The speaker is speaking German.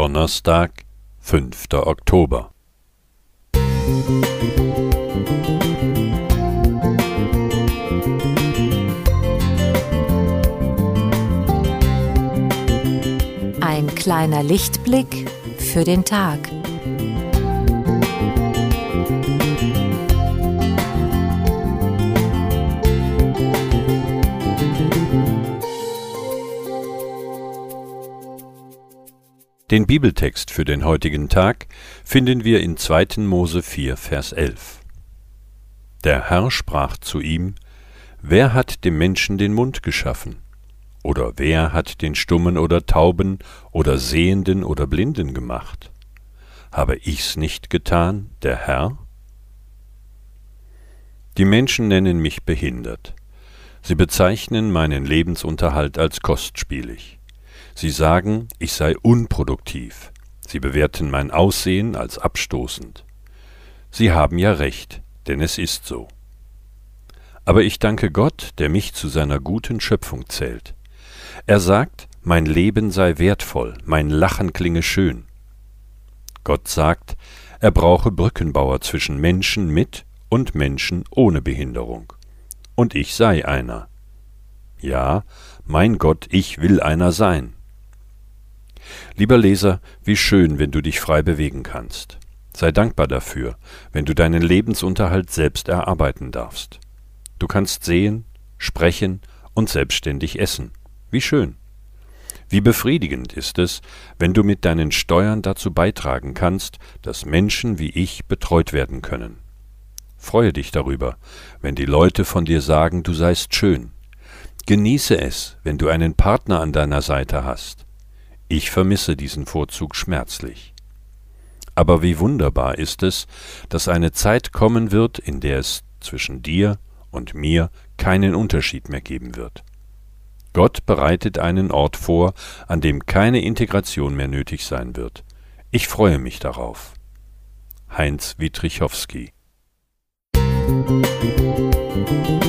Donnerstag, 5. Oktober. Ein kleiner Lichtblick für den Tag. Den Bibeltext für den heutigen Tag finden wir in 2. Mose 4, Vers 11. Der Herr sprach zu ihm, Wer hat dem Menschen den Mund geschaffen? Oder wer hat den Stummen oder Tauben oder Sehenden oder Blinden gemacht? Habe ich's nicht getan, der Herr? Die Menschen nennen mich behindert. Sie bezeichnen meinen Lebensunterhalt als kostspielig. Sie sagen, ich sei unproduktiv. Sie bewerten mein Aussehen als abstoßend. Sie haben ja recht, denn es ist so. Aber ich danke Gott, der mich zu seiner guten Schöpfung zählt. Er sagt, mein Leben sei wertvoll, mein Lachen klinge schön. Gott sagt, er brauche Brückenbauer zwischen Menschen mit und Menschen ohne Behinderung. Und ich sei einer. Ja, mein Gott, ich will einer sein. Lieber Leser, wie schön, wenn du dich frei bewegen kannst. Sei dankbar dafür, wenn du deinen Lebensunterhalt selbst erarbeiten darfst. Du kannst sehen, sprechen und selbstständig essen. Wie schön. Wie befriedigend ist es, wenn du mit deinen Steuern dazu beitragen kannst, dass Menschen wie ich betreut werden können. Freue dich darüber, wenn die Leute von dir sagen, du seist schön. Genieße es, wenn du einen Partner an deiner Seite hast. Ich vermisse diesen Vorzug schmerzlich. Aber wie wunderbar ist es, dass eine Zeit kommen wird, in der es zwischen dir und mir keinen Unterschied mehr geben wird. Gott bereitet einen Ort vor, an dem keine Integration mehr nötig sein wird. Ich freue mich darauf. Heinz Wietrichowski Musik